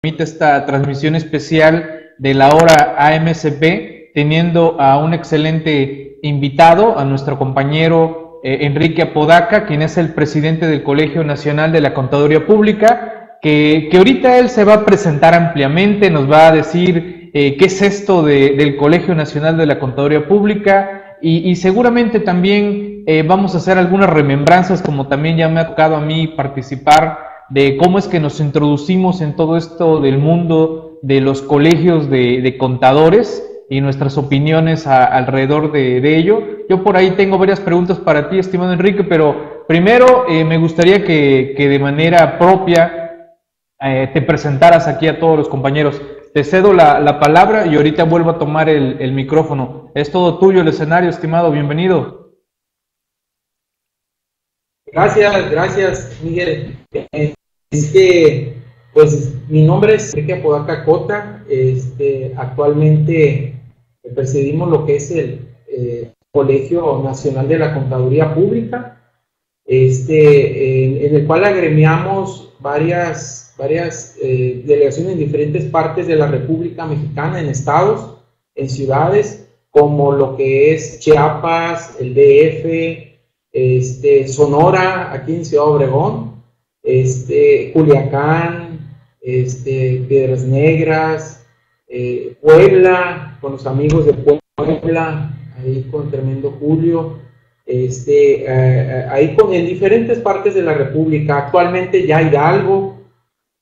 permite esta transmisión especial de la hora AMCP, teniendo a un excelente invitado, a nuestro compañero eh, Enrique Apodaca, quien es el presidente del Colegio Nacional de la Contaduría Pública, que, que ahorita él se va a presentar ampliamente, nos va a decir eh, qué es esto de, del Colegio Nacional de la Contaduría Pública y, y seguramente también eh, vamos a hacer algunas remembranzas, como también ya me ha tocado a mí participar de cómo es que nos introducimos en todo esto del mundo de los colegios de, contadores y nuestras opiniones alrededor de, ello. Yo por ahí tengo varias preguntas para ti, estimado Enrique, pero primero eh, me gustaría que, de manera propia eh, te presentaras aquí a todos los compañeros. Te cedo la, palabra y ahorita vuelvo a tomar el, el micrófono. Es todo tuyo el escenario, estimado, bienvenido. Gracias, gracias, Miguel. Pues mi nombre es Enrique Apodaca Cota. Este, actualmente presidimos lo que es el eh, Colegio Nacional de la Contaduría Pública, este, en, el cual agremiamos varias, varias eh, delegaciones en diferentes partes de la República Mexicana, en estados, en ciudades, como lo que es Chiapas, el DF, este, Sonora, aquí en Ciudad Obregón, este, Culiacán, este, Piedras Negras, eh, Puebla, con los amigos de Puebla, ahí con tremendo Julio, este, eh, eh, ahí con, en diferentes partes de la República, actualmente ya Hidalgo,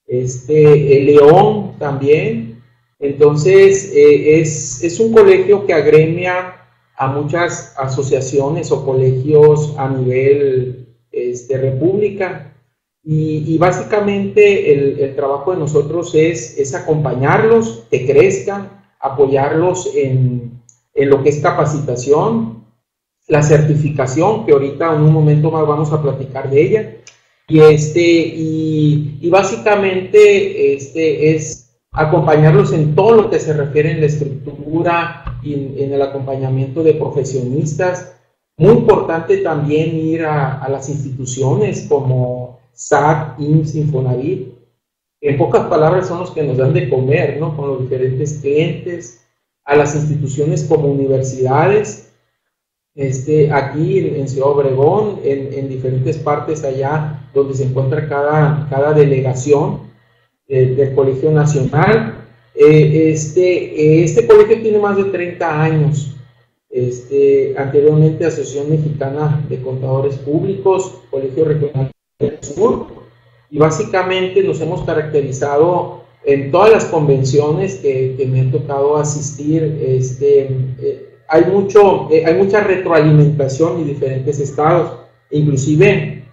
este, León también, entonces es, es un colegio que agremia a muchas asociaciones o colegios a nivel este, república. Y, básicamente el, trabajo de nosotros es, es, acompañarlos, que crezcan, apoyarlos en, en, lo que es capacitación, la certificación, que ahorita en un momento más vamos a platicar de ella. Y, este, y, y básicamente este, es acompañarlos en todo lo que se refiere en la estructura, en el acompañamiento de profesionistas. Muy importante también ir a, las instituciones como SAT, IMSS, Infonavit. En pocas palabras son los que nos dan de comer, ¿no? Con los diferentes clientes. A las instituciones como universidades, este, aquí en Ciudad Obregón, en, diferentes partes allá donde se encuentra cada, cada delegación eh, del Colegio Nacional eh, este, este colegio tiene más de 30 años. Este, anteriormente Asociación Mexicana de Contadores Públicos, Colegio Regional Sur, y básicamente nos hemos caracterizado en todas las convenciones que, que me han tocado asistir. Este, eh, hay, mucho, eh, hay mucha retroalimentación en diferentes estados, inclusive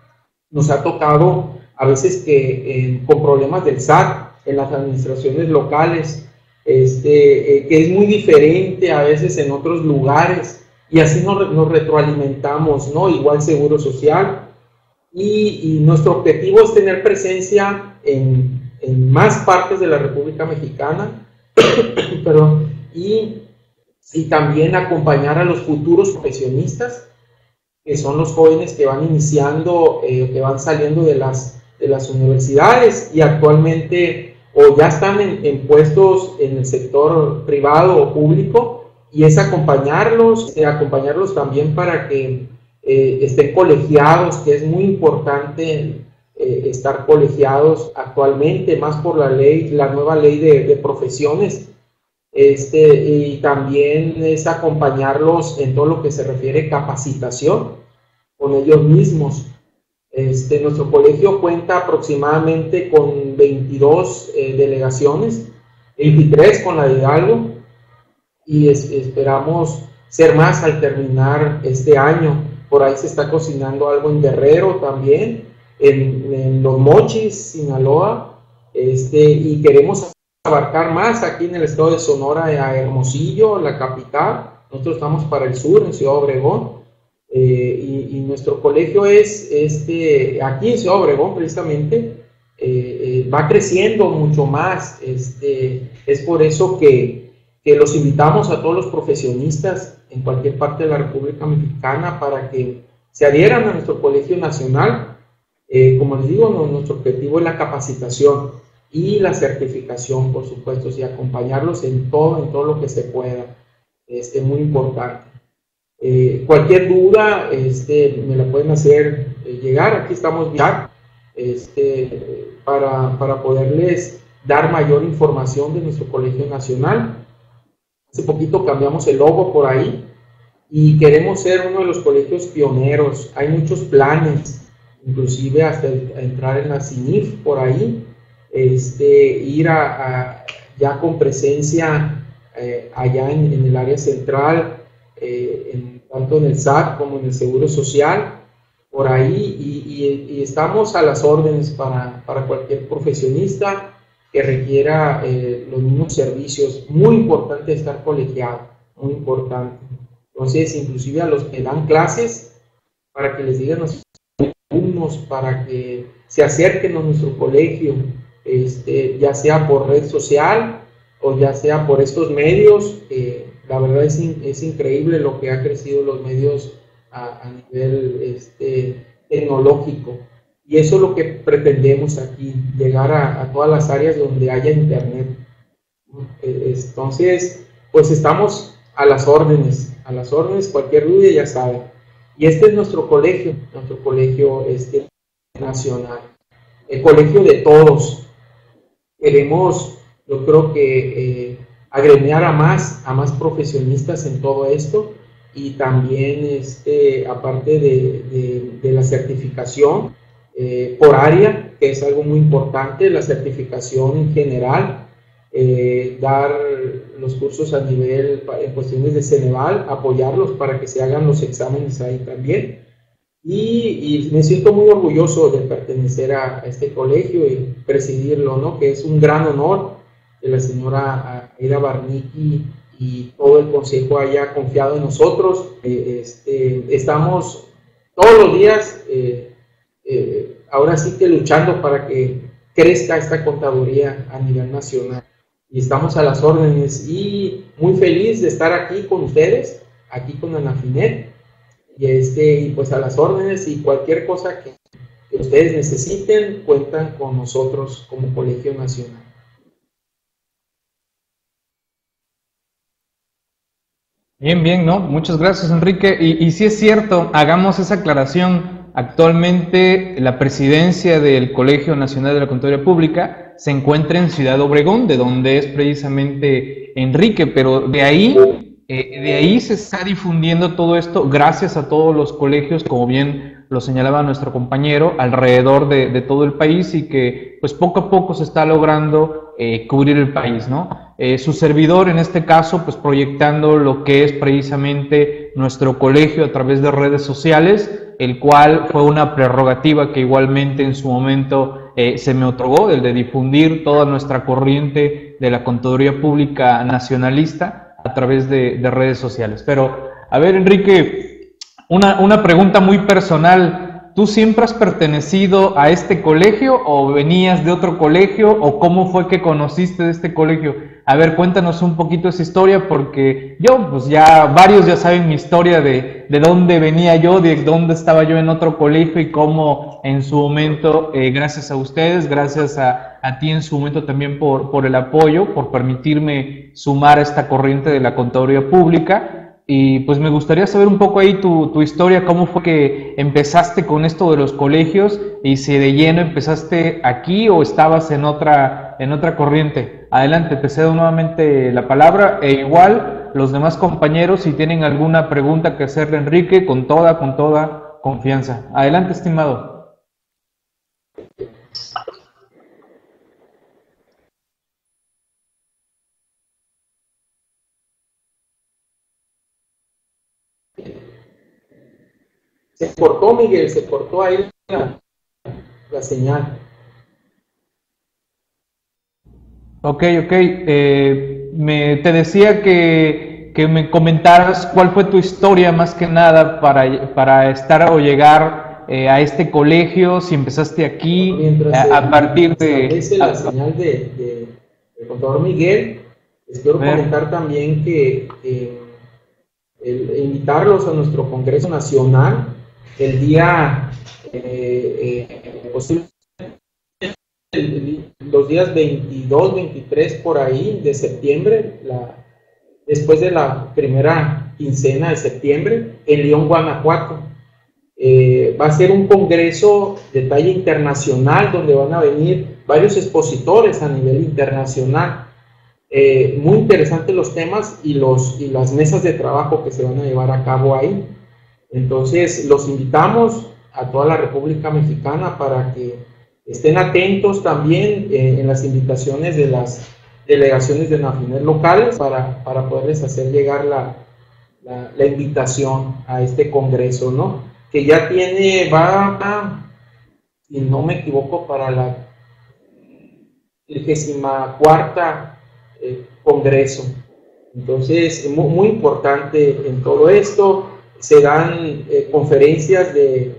nos ha tocado a veces que con problemas del SAT, en las administraciones locales, este, eh, que es muy diferente a veces en otros lugares, y así nos, nos retroalimentamos, ¿no? Igual Seguro Social, y, nuestro objetivo es tener presencia en, en más partes de la República Mexicana, perdón, y, y también acompañar a los futuros profesionistas, que son los jóvenes que van iniciando, eh, que van saliendo de las, de las universidades y actualmente o ya están en, puestos en el sector privado o público y es acompañarlos, eh, acompañarlos también para que eh, estén colegiados, que es muy importante eh, estar colegiados actualmente, más por la ley, la nueva ley de, profesiones, este, y también es acompañarlos en todo lo que se refiere capacitación con ellos mismos. Este, nuestro colegio cuenta aproximadamente con 22 eh, delegaciones, 23 con la de Hidalgo, y esperamos ser más al terminar este año. Por ahí se está cocinando algo en Guerrero también, en, Los Mochis, Sinaloa, este, y queremos abarcar más aquí en el estado de Sonora, a Hermosillo, la capital. Nosotros estamos para el sur, en Ciudad Obregón, eh, y, nuestro colegio es, este, aquí en Ciudad Obregón precisamente, eh, eh, va creciendo mucho más. Este, es por eso que, que, los invitamos a todos los profesionistas en cualquier parte de la República Mexicana para que se adhieran a nuestro colegio nacional. como les digo, nuestro objetivo es la capacitación. y la certificación, por supuesto, y acompañarlos en todo, en todo lo que se pueda. Este, muy importante. Eh, cualquier duda este, me la pueden hacer eh, llegar. Aquí estamos ya este, para, para poderles dar mayor información de nuestro Colegio Nacional. Hace poquito cambiamos el logo por ahí y queremos ser uno de los colegios pioneros. Hay muchos planes, inclusive hasta entrar en la CINIF por ahí, este, ir a, ya con presencia eh, allá en, el área central, eh, tanto en el SAT como en el Seguro Social, por ahí, y, estamos a las órdenes para, para cualquier profesionista que requiera eh, los mismos servicios. Muy importante estar colegiado, muy importante. Entonces, inclusive a los que dan clases, para que les digan a los alumnos, para que se acerquen a nuestro colegio, este, ya sea por red social o ya sea por estos medios. la verdad es, es, increíble lo que ha crecido los medios a, nivel este, tecnológico. Y eso es lo que pretendemos aquí, llegar a, todas las áreas donde haya internet. Entonces, pues estamos a las órdenes, a las órdenes, cualquier duda ya saben. Y este es nuestro colegio, nuestro colegio este, nacional, el colegio de todos. Queremos, yo creo que eh, agremiar a más, a más profesionistas en todo esto y también, este, aparte de, de, la certificación eh, por área, que es algo muy importante, la certificación en general, eh, dar los cursos a nivel en cuestiones de Ceneval, apoyarlos para que se hagan los exámenes ahí también. Y, me siento muy orgulloso de pertenecer a, este colegio y presidirlo, ¿no? que es un gran honor que la señora Aida Barniki y todo el consejo haya confiado en nosotros. Eh, este, estamos todos los días, ahora sí que luchando para que crezca esta contaduría a nivel nacional y estamos a las órdenes y muy feliz de estar aquí con ustedes, aquí con Anafinet y, este, y pues a las órdenes y cualquier cosa que, ustedes necesiten, cuentan con nosotros como Colegio Nacional. Bien, bien, ¿no? Muchas gracias, Enrique. Y, y si es cierto, hagamos esa aclaración. Actualmente la presidencia del Colegio Nacional de la Contaduría Pública se encuentra en Ciudad Obregón, de donde es precisamente Enrique, pero de ahí, eh, de ahí se está difundiendo todo esto gracias a todos los colegios, como bien lo señalaba nuestro compañero, alrededor de, todo el país y que pues poco a poco se está logrando eh, cubrir el país, ¿no? Eh, su servidor en este caso pues proyectando lo que es precisamente nuestro colegio a través de redes sociales, el cual fue una prerrogativa que igualmente en su momento eh, se me otorgó, el de difundir toda nuestra corriente de la contaduría pública nacionalista a través de, redes sociales. Pero, a ver, Enrique, una, una pregunta muy personal. ¿Tú siempre has pertenecido a este colegio o venías de otro colegio o cómo fue que conociste este colegio? A ver, cuéntanos un poquito esa historia porque yo, pues ya varios ya saben mi historia de, de dónde venía yo, de dónde estaba yo en otro colegio y cómo en su momento, eh, gracias a ustedes, gracias a, a, ti en su momento también por, por el apoyo, por permitirme sumar a esta corriente de la contaduría pública. Y pues me gustaría saber un poco ahí tu, tu, historia, cómo fue que empezaste con esto de los colegios y si de lleno empezaste aquí o estabas en otra, en otra corriente. Adelante, te cedo nuevamente la palabra e igual los demás compañeros si tienen alguna pregunta que hacerle Enrique, con toda, con toda confianza. Adelante, estimado. Se cortó, Miguel, se cortó ahí la, señal. Ok, ok. Eh, me, te decía que, que, me comentaras cuál fue tu historia más que nada para, para estar o llegar eh, a este colegio, si empezaste aquí, a, partir de... la señal de, de, contador Miguel, les quiero comentar también que invitarlos a nuestro Congreso Nacional el día eh, eh, posible los días 22, 23 por ahí de septiembre, la, después de la primera quincena de septiembre, en León, Guanajuato. Eh, va a ser un congreso de talla internacional donde van a venir varios expositores a nivel internacional. Eh, muy interesantes los temas y, los, y las mesas de trabajo que se van a llevar a cabo ahí. Entonces, los invitamos a toda la República Mexicana para que estén atentos también eh, en las invitaciones de las delegaciones de Nafiner locales para, para poderles hacer llegar la, la, invitación a este congreso, ¿no? Que ya tiene, va, si no me equivoco, para la 34 cuarta eh, congreso. Entonces, muy, muy importante en todo esto se dan eh, conferencias de,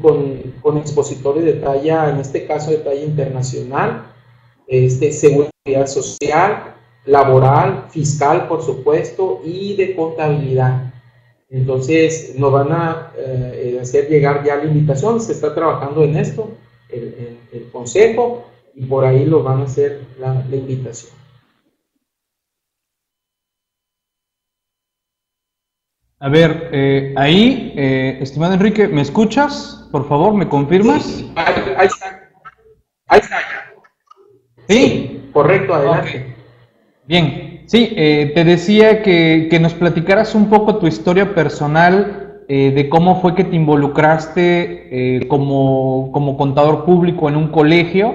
con, expositores de talla, en este caso de talla internacional, este, seguridad social, laboral, fiscal, por supuesto, y de contabilidad. Entonces, nos van a eh, hacer llegar ya la invitación, se está trabajando en esto, el, el, consejo, y por ahí lo van a hacer la invitación. A ver, eh, ahí, eh, estimado Enrique, ¿me escuchas? Por favor, ¿me confirmas? Sí, ahí, está. Ahí está. ¿Sí? correcto, adelante. Bien, sí, eh, te decía que, que, nos platicaras un poco tu historia personal de cómo fue que te involucraste como, como contador público en un colegio,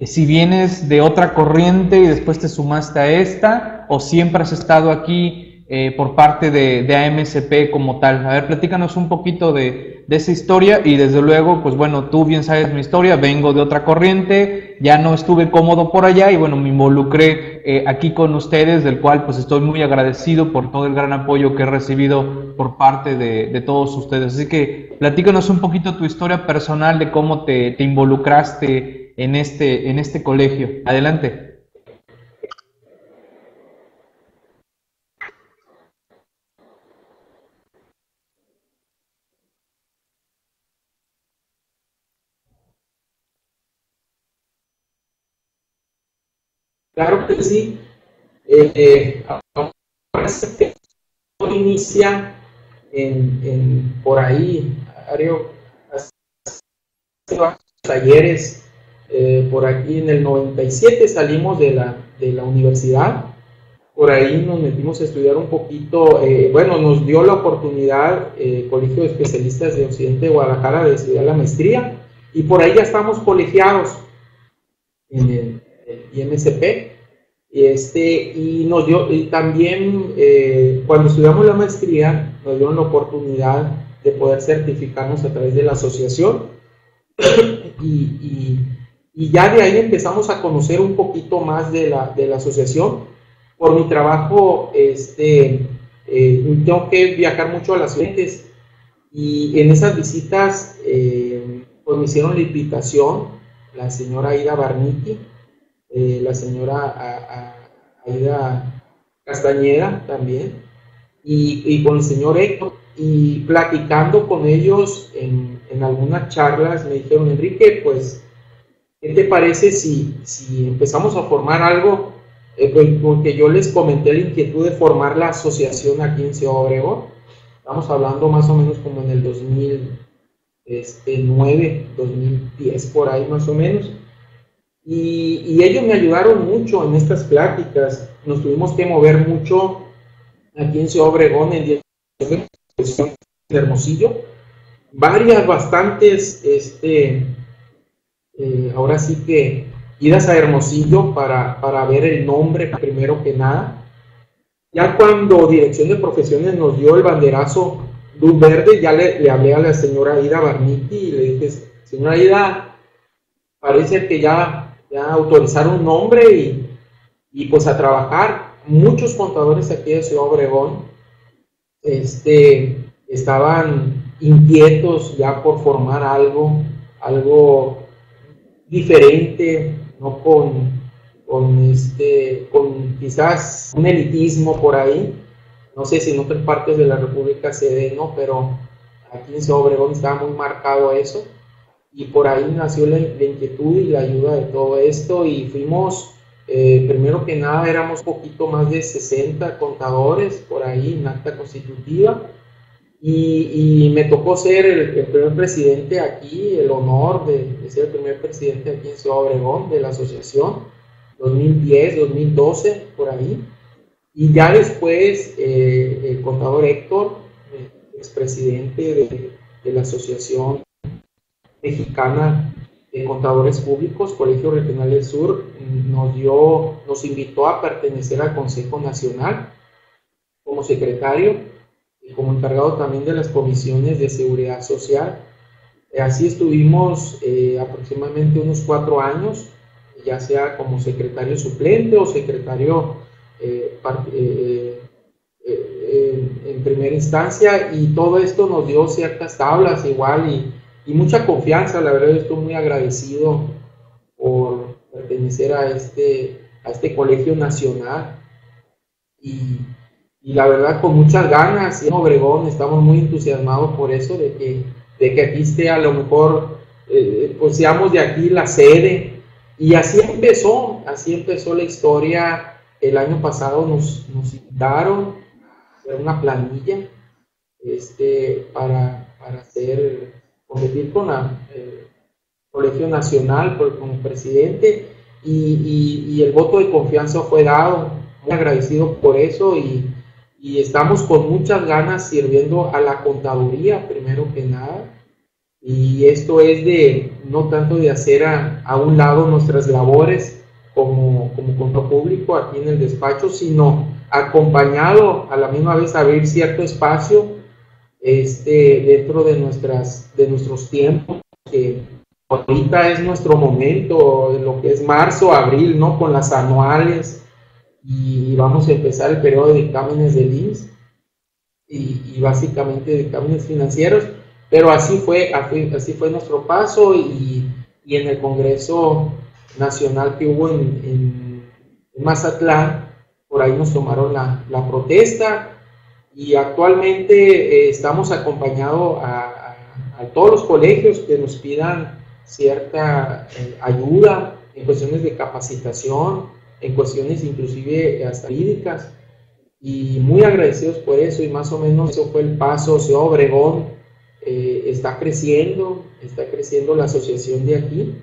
si vienes de otra corriente y después te sumaste a esta, o siempre has estado aquí eh, por parte de, de, AMSP como tal. A ver, platícanos un poquito de, esa historia y desde luego, pues bueno, tú bien sabes mi historia, vengo de otra corriente, ya no estuve cómodo por allá y bueno, me involucré eh, aquí con ustedes, del cual pues estoy muy agradecido por todo el gran apoyo que he recibido por parte de, de todos ustedes. Así que platícanos un poquito tu historia personal de cómo te, te involucraste en este, en este colegio. Adelante. Claro que sí. Eh, ahora se inicia en, por ahí, Ario, talleres. Eh, por aquí en el 97 salimos de la, de la universidad. Por ahí nos metimos a estudiar un poquito. Eh, bueno, nos dio la oportunidad el Colegio de Especialistas de Occidente de Guadalajara de estudiar la maestría. Y por ahí ya estamos colegiados en el, IMSP. Este, y nos dio, y también eh, cuando estudiamos la maestría, nos dieron la oportunidad de poder certificarnos a través de la asociación. y, y, ya de ahí empezamos a conocer un poquito más de la, de la asociación. Por mi trabajo, este, eh, tengo que viajar mucho a las gentes y en esas visitas eh, pues me hicieron la invitación la señora Ida Barniti eh, la señora Aida Castañeda también, y, con el señor Héctor, y platicando con ellos en, algunas charlas, me dijeron, Enrique, pues, ¿qué te parece si, si empezamos a formar algo? Eh, pues, porque yo les comenté la inquietud de formar la asociación aquí en Ciudad Obregón. Estamos hablando más o menos como en el 2009, 2010, este, por ahí más o menos. Y, ellos me ayudaron mucho en estas pláticas. Nos tuvimos que mover mucho aquí en Ciudad Obregón, en dirección de Hermosillo. Varias, bastantes, este, eh, ahora sí que idas a Hermosillo para, para ver el nombre primero que nada. Ya cuando Dirección de Profesiones nos dio el banderazo luz verde, ya le, le hablé a la señora Ida Barniti y le dije, señora Ida, parece que ya ya autorizar un nombre y, y, pues a trabajar. Muchos contadores aquí de Ciudad Obregón este, estaban inquietos ya por formar algo, algo diferente, no con, con, este, con quizás un elitismo por ahí. No sé si en otras partes de la República se ve, ¿no? Pero aquí en Ciudad Obregón estaba muy marcado eso y por ahí nació la, inquietud y la ayuda de todo esto y fuimos, eh, primero que nada éramos poquito más de 60 contadores por ahí en acta constitutiva y, me tocó ser el, primer presidente aquí, el honor de, ser el primer presidente aquí en Ciudad Obregón de la asociación, 2010, 2012, por ahí. Y ya después eh, el contador Héctor, expresidente de, de la Asociación Mexicana de Contadores Públicos, Colegio Regional del Sur, nos dio, nos invitó a pertenecer al Consejo Nacional como secretario y como encargado también de las comisiones de seguridad social. Así estuvimos eh, aproximadamente unos cuatro años, ya sea como secretario suplente o secretario eh, eh, en primera instancia, y todo esto nos dio ciertas tablas igual y y mucha confianza. La verdad estoy muy agradecido por pertenecer a este, a este colegio nacional y, y la verdad con muchas ganas. En Obregón estamos muy entusiasmados por eso, de que, de que aquí esté a lo mejor, eh, pues seamos de aquí la sede. Y así empezó, así empezó la historia. El año pasado nos, nos invitaron a hacer una planilla este, para, para hacer competir con el eh, Colegio Nacional por, como presidente y, el voto de confianza fue dado. Muy agradecido por eso y, estamos con muchas ganas sirviendo a la contaduría primero que nada. Y esto es de no tanto de hacer a, un lado nuestras labores como, como público aquí en el despacho, sino acompañado a la misma vez abrir cierto espacio este, dentro de, nuestras, de nuestros tiempos, que ahorita es nuestro momento, en lo que es marzo, abril, ¿no? Con las anuales y vamos a empezar el periodo de dictámenes del INS y, y básicamente dictámenes financieros, pero así fue, así fue nuestro paso y, y en el Congreso Nacional que hubo en, en, Mazatlán, por ahí nos tomaron la, la protesta, y actualmente eh, estamos acompañados a, todos los colegios que nos pidan cierta eh, ayuda en cuestiones de capacitación, en cuestiones inclusive hasta jurídicas, y muy agradecidos por eso, y más o menos eso fue el paso, Ciudad Obregón eh, está creciendo, está creciendo la asociación de aquí,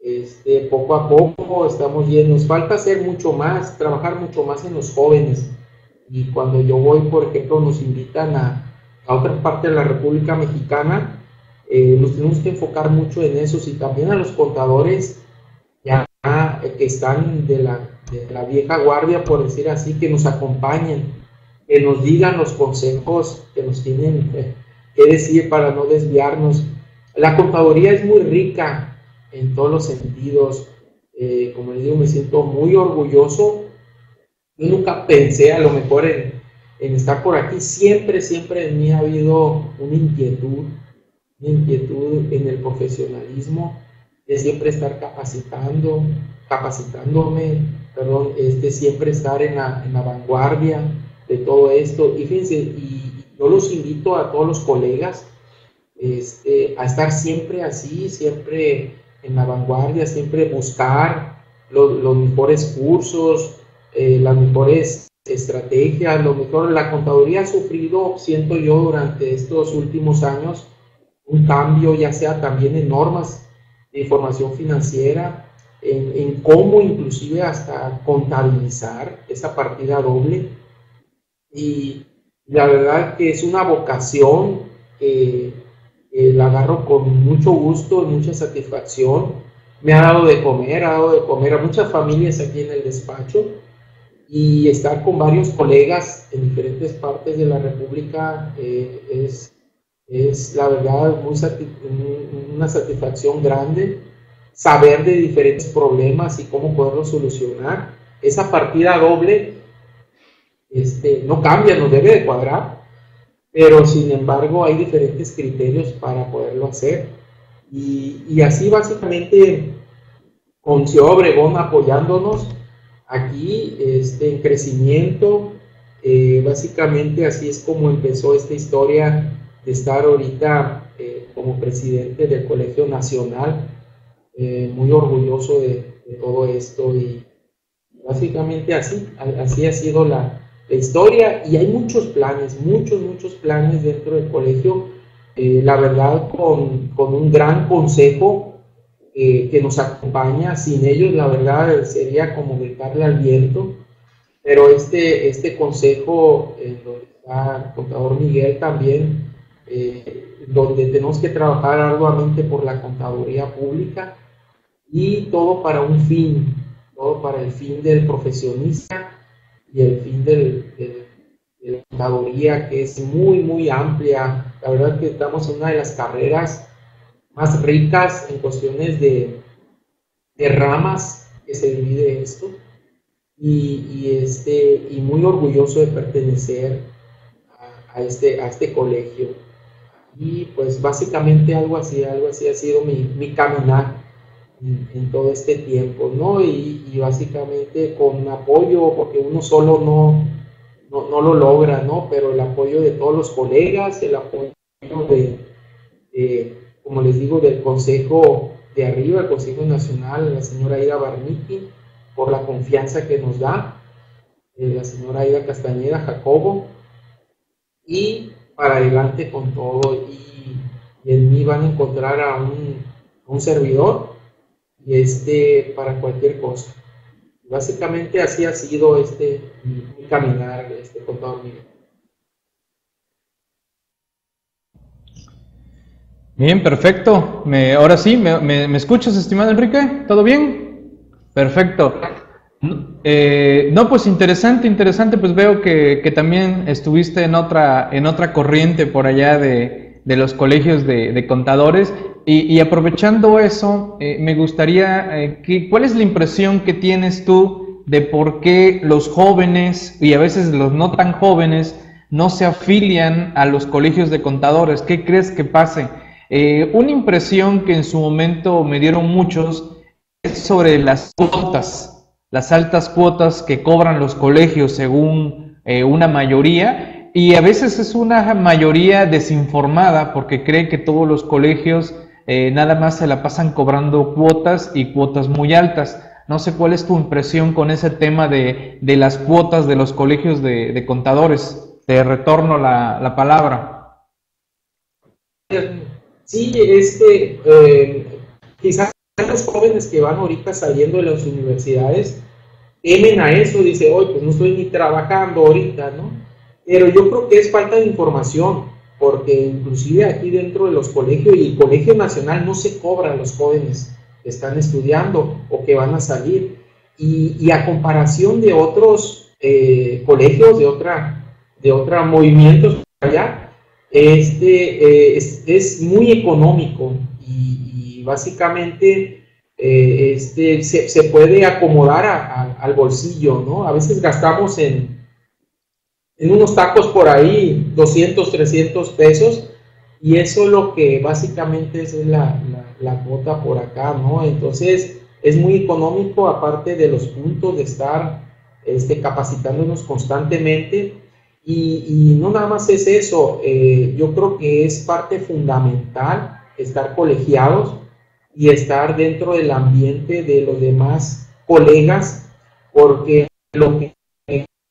este, poco a poco estamos viendo, nos falta hacer mucho más, trabajar mucho más en los jóvenes, y cuando yo voy, por ejemplo, nos invitan a, a otra parte de la República Mexicana, eh, nos tenemos que enfocar mucho en eso y también a los contadores ya eh, que están de la, de la vieja guardia, por decir así, que nos acompañen, que nos digan los consejos que nos tienen eh, que decir para no desviarnos. La contaduría es muy rica en todos los sentidos. como les digo, me siento muy orgulloso nunca pensé a lo mejor en, estar por aquí. Siempre, siempre en mí ha habido una inquietud, una inquietud en el profesionalismo, de siempre estar capacitando, capacitándome, perdón, de siempre estar en la, en la vanguardia de todo esto. Y fíjense, y yo los invito a todos los colegas este, a estar siempre así, siempre en la vanguardia, siempre buscar los mejores cursos, eh, las mejores estrategias, lo mejor. La contaduría ha sufrido, siento yo, durante estos últimos años un cambio, ya sea también en normas de información financiera, en, cómo inclusive hasta contabilizar esa partida doble. Y la verdad que es una vocación que, la agarro con mucho gusto, mucha satisfacción. Me ha dado de comer, ha dado de comer a muchas familias aquí en el despacho y estar con varios colegas en diferentes partes de la República eh, es, es, la verdad muy una satisfacción grande. Saber de diferentes problemas y cómo poderlos solucionar. Esa partida doble este, no cambia, no debe de cuadrar, pero sin embargo hay diferentes criterios para poderlo hacer. Y, y así básicamente con Ciudad Obregón apoyándonos, aquí este, en crecimiento. Eh, básicamente así es como empezó esta historia de estar ahorita eh, como presidente del Colegio Nacional, eh, muy orgulloso de, todo esto y básicamente así, así ha sido la, historia y hay muchos planes, muchos, muchos planes dentro del colegio, la verdad con, con, un gran consejo que nos acompaña, sin ellos la verdad sería como gritarle al viento, pero este, este consejo, está el contador Miguel también, eh, donde tenemos que trabajar arduamente por la contaduría pública y todo para un fin, todo para el fin del profesionista y el fin del, de la contaduría que es muy, muy amplia. La verdad que estamos en una de las carreras más ricas en cuestiones de, de ramas que se divide esto y, y, este, y muy orgulloso de pertenecer a, a, este, a este colegio. Y pues básicamente algo así, algo así ha sido mi, mi caminar en, todo este tiempo, ¿no? Y, y, básicamente con apoyo, porque uno solo no, no, no, lo logra, ¿no? Pero el apoyo de todos los colegas, el apoyo de, de como les digo, del Consejo de arriba, el Consejo Nacional, la señora Ida Barniti, por la confianza que nos da eh, la señora Aida Castañeda Jacobo y para adelante con todo y, en mí van a encontrar a un, servidor y este para cualquier cosa. Básicamente así ha sido este mi, caminar este. Bien, perfecto. Me, ahora sí, ¿me, me, escuchas, estimado Enrique? ¿Todo bien? Perfecto. Eh, no, pues interesante, interesante, pues veo que, que, también estuviste en otra, en otra corriente por allá de, de los colegios de, de contadores y, y, aprovechando eso, eh, me gustaría, eh, que, ¿cuál es la impresión que tienes tú de por qué los jóvenes y a veces los no tan jóvenes no se afilian a los colegios de contadores? ¿Qué crees que pase? Una impresión que en su momento me dieron muchos es sobre las cuotas, las altas cuotas que cobran los colegios según eh, una mayoría y a veces es una mayoría desinformada porque cree que todos los colegios eh, nada más se la pasan cobrando cuotas y cuotas muy altas. No sé cuál es tu impresión con ese tema de, de las cuotas de los colegios de, de contadores. Te retorno la, la, palabra. Sí, este, eh, quizás los jóvenes que van ahorita saliendo de las universidades temen a eso, dice, hoy pues no estoy ni trabajando ahorita, ¿no? Pero yo creo que es falta de información, porque inclusive aquí dentro de los colegios y el Colegio Nacional no se cobra a los jóvenes que están estudiando o que van a salir. Y, y a comparación de otros eh, colegios, de otra, de otra movimientos allá, este, es, muy económico y, básicamente eh, este, se, se, puede acomodar al bolsillo, ¿no? A veces gastamos en, en unos tacos por ahí 200, 300 pesos y eso es lo que básicamente es la, la, la cuota por acá, ¿no? Entonces es muy económico aparte de los puntos de estar este, capacitándonos constantemente y, y, no nada más es eso, eh, yo creo que es parte fundamental estar colegiados y estar dentro del ambiente de los demás colegas, porque lo que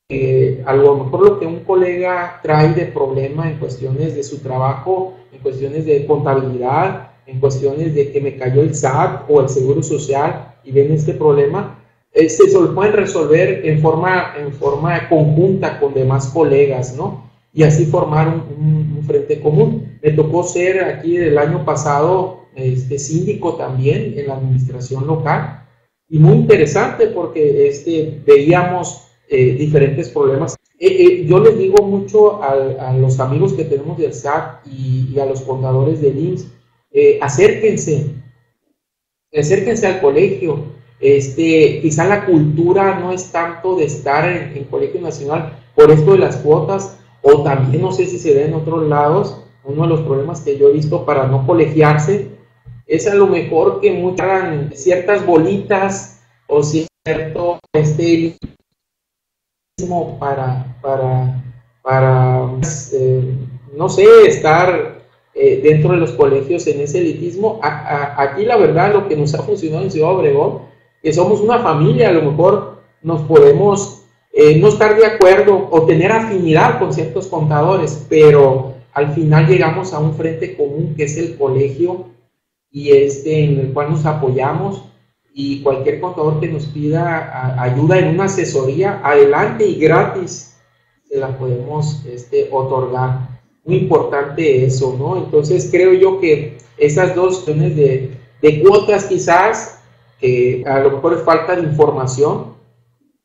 eh, a lo mejor lo que un colega trae de problema en cuestiones de su trabajo, en cuestiones de contabilidad, en cuestiones de que me cayó el SAT o el Seguro Social y ven este problema, eh, se pueden resolver en forma, en forma conjunta con demás colegas, ¿no? Y así formar un, un, un frente común. Me tocó ser aquí el año pasado este, síndico también en la administración local y muy interesante porque este, veíamos eh, diferentes problemas. Eh, eh, yo les digo mucho a, a, los amigos que tenemos del SAT y, y a los contadores del IMSS, eh, acérquense, acérquense al colegio. Este, quizá la cultura no es tanto de estar en, Colegio Nacional por esto de las cuotas, o también no sé si se ve en otros lados, uno de los problemas que yo he visto para no colegiarse es a lo mejor que muestran ciertas bolitas o cierto este para para para eh, no sé estar eh, dentro de los colegios en ese elitismo. aquí la verdad lo que nos ha funcionado en Ciudad Obregón, que somos una familia, a lo mejor nos podemos eh, no estar de acuerdo o tener afinidad con ciertos contadores, pero al final llegamos a un frente común que es el colegio y este en el cual nos apoyamos y cualquier contador que nos pida ayuda en una asesoría, adelante y gratis, se la podemos este, otorgar muy importante eso, ¿no? Entonces creo yo que esas dos cuestiones de, de cuotas quizás, que a lo mejor es falta de información,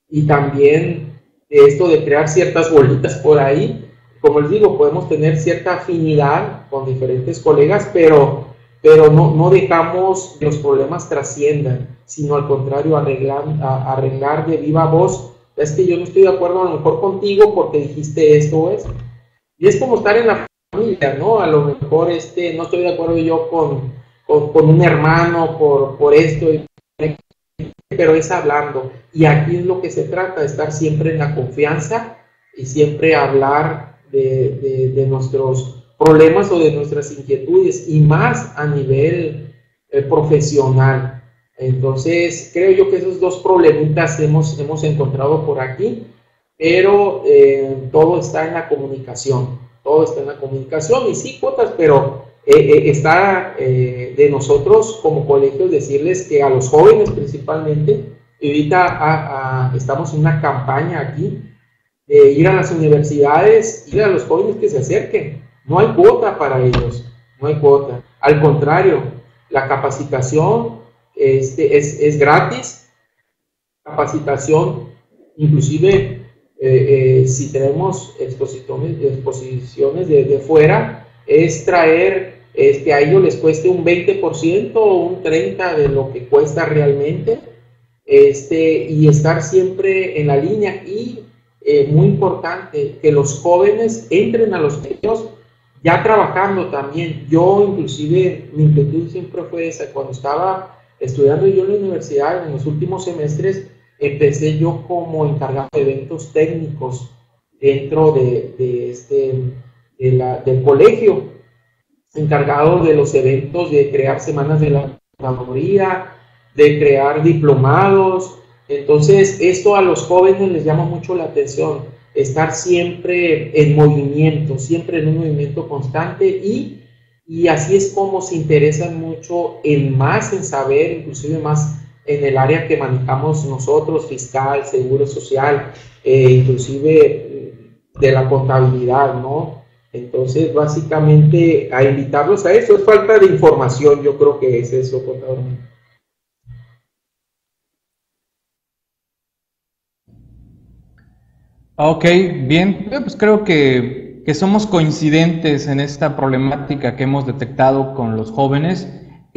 y también esto de crear ciertas bolitas por ahí, como les digo, podemos tener cierta afinidad con diferentes colegas, pero, pero no, no dejamos que los problemas trasciendan, sino al contrario, arreglar, arreglar de viva voz. Es que yo no estoy de acuerdo a lo mejor contigo porque dijiste esto o eso y es como estar en la familia, ¿no? A lo mejor este, no estoy de acuerdo yo con, con, un hermano por, por esto, pero es hablando. Y aquí es lo que se trata, estar siempre en la confianza y siempre hablar de, de, nuestros problemas o de nuestras inquietudes y más a nivel eh, profesional. Entonces, creo yo que esos dos problemitas hemos, hemos encontrado por aquí pero eh, todo está en la comunicación, todo está en la comunicación y sí cuotas, pero eh, eh, está de nosotros como colegios decirles que a los jóvenes principalmente, ahorita estamos en una campaña aquí de ir a las universidades, ir a los jóvenes que se acerquen, no hay cuota para ellos, no hay cuota, al contrario, la capacitación este, es, es gratis, capacitación inclusive eh, eh, si tenemos exposiciones, exposiciones de, de, fuera, es traer es que a ellos les cueste un 20% o un 30% de lo que cuesta realmente este, y estar siempre en la línea. Y eh, muy importante, que los jóvenes entren a los medios ya trabajando también. Yo inclusive, mi inquietud siempre fue esa, cuando estaba estudiando yo en la universidad en los últimos semestres, empecé yo como encargado de eventos técnicos dentro de, este, del colegio, encargado de los eventos de crear semanas de la contaduría, de crear diplomados. Entonces, esto a los jóvenes les llama mucho la atención, estar siempre en movimiento, siempre en un movimiento constante y, y así es como se interesan mucho en más, en saber, inclusive más en el área que manejamos nosotros, fiscal, seguro social, eh, inclusive de la contabilidad, ¿no? Entonces, básicamente, a invitarlos a eso, es falta de información, yo creo que es eso, contador. Ok, bien, pues creo que, que somos coincidentes en esta problemática que hemos detectado con los jóvenes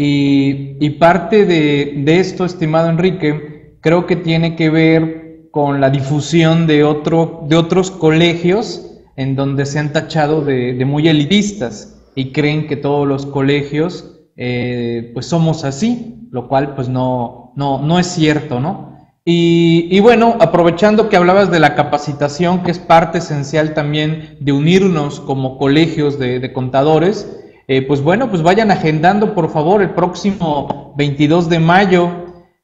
y, parte de, esto, estimado Enrique, creo que tiene que ver con la difusión de, otro, de otros colegios en donde se han tachado de, muy elitistas y creen que todos los colegios eh, pues somos así, lo cual pues no, no, no es cierto, ¿no? Y, bueno, aprovechando que hablabas de la capacitación, que es parte esencial también de unirnos como colegios de contadores, eh, pues bueno, pues vayan agendando por favor el próximo 22 de mayo,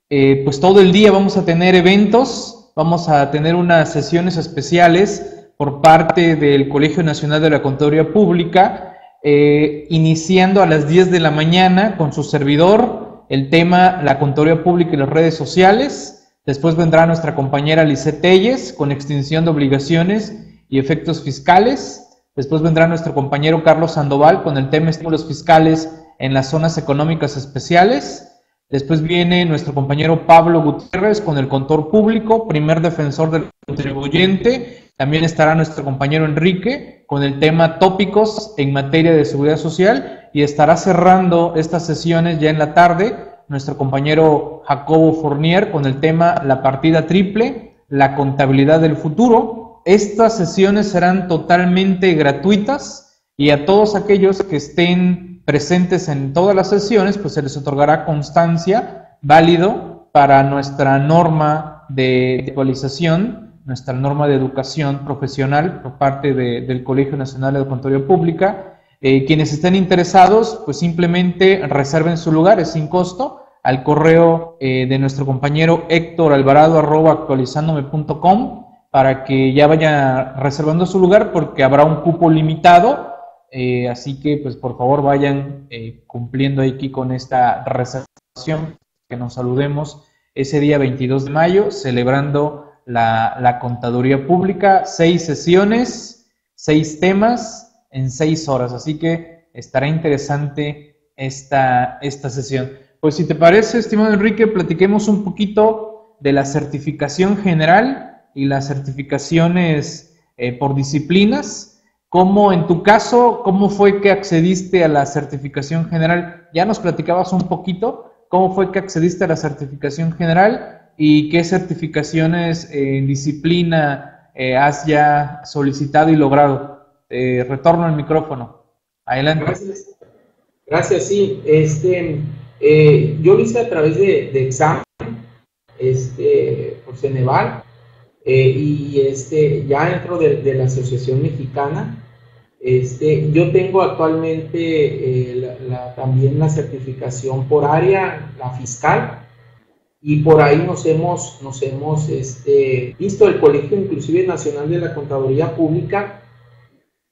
eh, pues todo el día vamos a tener eventos, vamos a tener unas sesiones especiales por parte del Colegio Nacional de la Contaduría Pública, eh, iniciando a las 10 de la mañana con su servidor, el tema la Contaduría Pública y las redes sociales. Después vendrá nuestra compañera Lice Telles con extinción de obligaciones y efectos fiscales. Después vendrá nuestro compañero Carlos Sandoval con el tema estímulos fiscales en las zonas económicas especiales. Después viene nuestro compañero Pablo Gutiérrez con el contor público, primer defensor del contribuyente. También estará nuestro compañero Enrique con el tema tópicos en materia de seguridad social y estará cerrando estas sesiones ya en la tarde nuestro compañero Jacobo Fournier con el tema la partida triple, la contabilidad del futuro. Estas sesiones serán totalmente gratuitas y a todos aquellos que estén presentes en todas las sesiones, pues se les otorgará constancia válido para nuestra norma de actualización, nuestra norma de educación profesional por parte del Colegio Nacional de Contaduría Pública. Eh, quienes estén interesados, pues simplemente reserven su lugar, es sin costo, al correo eh, de nuestro compañero Héctor Alvarado arroba actualizándome.com para que ya vaya reservando su lugar porque habrá un cupo limitado. Eh, así que, pues por favor, vayan cumpliendo aquí con esta reservación, que nos saludemos ese día 22 de mayo, celebrando la, contaduría pública, seis sesiones, seis temas, en seis horas. Así que estará interesante esta, esta sesión. Pues si te parece, estimado Enrique, platiquemos un poquito de la certificación general y las certificaciones eh, por disciplinas. ¿Cómo, en tu caso, cómo fue que accediste a la certificación general? Ya nos platicabas un poquito, ¿cómo fue que accediste a la certificación general y qué certificaciones en disciplina eh, has ya solicitado y logrado? Eh, retorno al micrófono. Adelante. Gracias. Gracias, sí. Este, eh, yo lo hice a través de, examen este, por Ceneval eh, y este, ya dentro de, la Asociación Mexicana. Este, yo tengo actualmente también la certificación por área, la fiscal, y por ahí nos hemos, nos hemos este, visto el Colegio Inclusive Nacional de la Contaduría Pública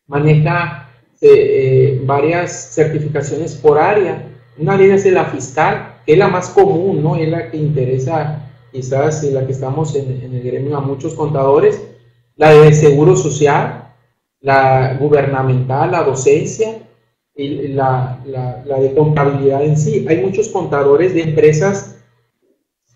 maneja eh, varias certificaciones por área. Una de ellas es la fiscal, que es la más común, ¿no? Es la que interesa quizás y la que estamos en, el gremio a muchos contadores. La de seguro social, la gubernamental, la docencia y la, la de contabilidad en sí. Hay muchos contadores de empresas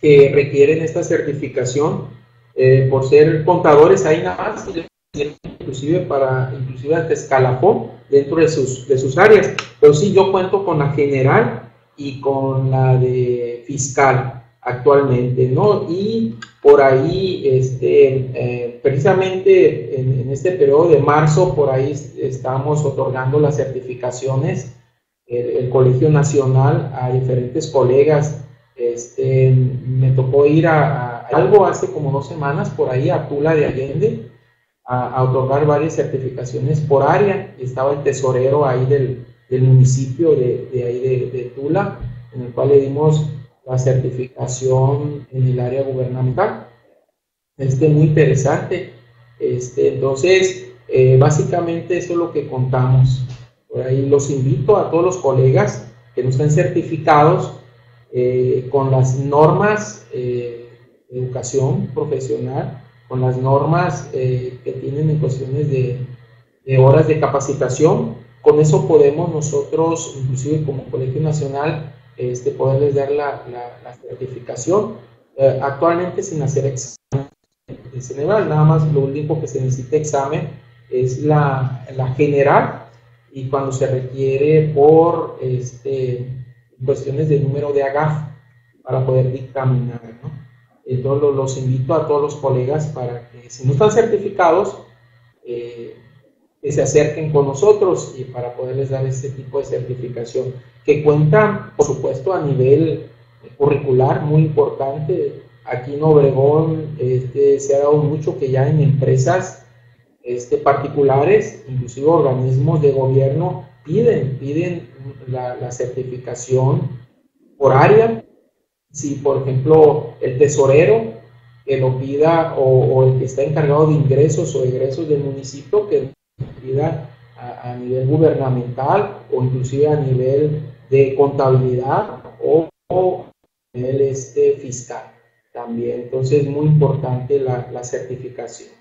que requieren esta certificación eh, por ser contadores, ahí nada más inclusive para inclusive hasta escalafón dentro de sus, de sus áreas. Pero sí, yo cuento con la general y con la de fiscal actualmente, ¿no? Y por ahí, este, eh, precisamente en, este periodo de marzo, por ahí estamos otorgando las certificaciones, el, Colegio Nacional, a diferentes colegas. Este, me tocó ir a, a, algo hace como dos semanas por ahí a Tula de Allende, a, otorgar varias certificaciones por área. Estaba el tesorero ahí del, del municipio de, de ahí de, de, Tula, en el cual le dimos la certificación en el área gubernamental. Este, muy interesante. Este, entonces, eh, básicamente eso es lo que contamos. Por ahí los invito a todos los colegas que no estén certificados eh, con las normas eh, educación profesional con las normas eh, que tienen en cuestiones de, de, horas de capacitación. Con eso podemos nosotros, inclusive como Colegio Nacional, este, poderles dar la, la, certificación. Eh, actualmente sin hacer examen de general, nada más lo único que se necesita examen es la, la general y cuando se requiere por este, cuestiones de número de AGAF para poder dictaminar. ¿no? Entonces los invito a todos los colegas para que si no están certificados, eh, que se acerquen con nosotros y para poderles dar este tipo de certificación, que cuenta, por supuesto, a nivel curricular muy importante. Aquí en Obregón este, se ha dado mucho que ya en empresas este, particulares, inclusive organismos de gobierno, piden, piden la, certificación por área si por ejemplo el tesorero que lo pida o, el que está encargado de ingresos o egresos del municipio que lo pida a, nivel gubernamental o inclusive a nivel de contabilidad o, a nivel este, fiscal también. Entonces es muy importante la certificación.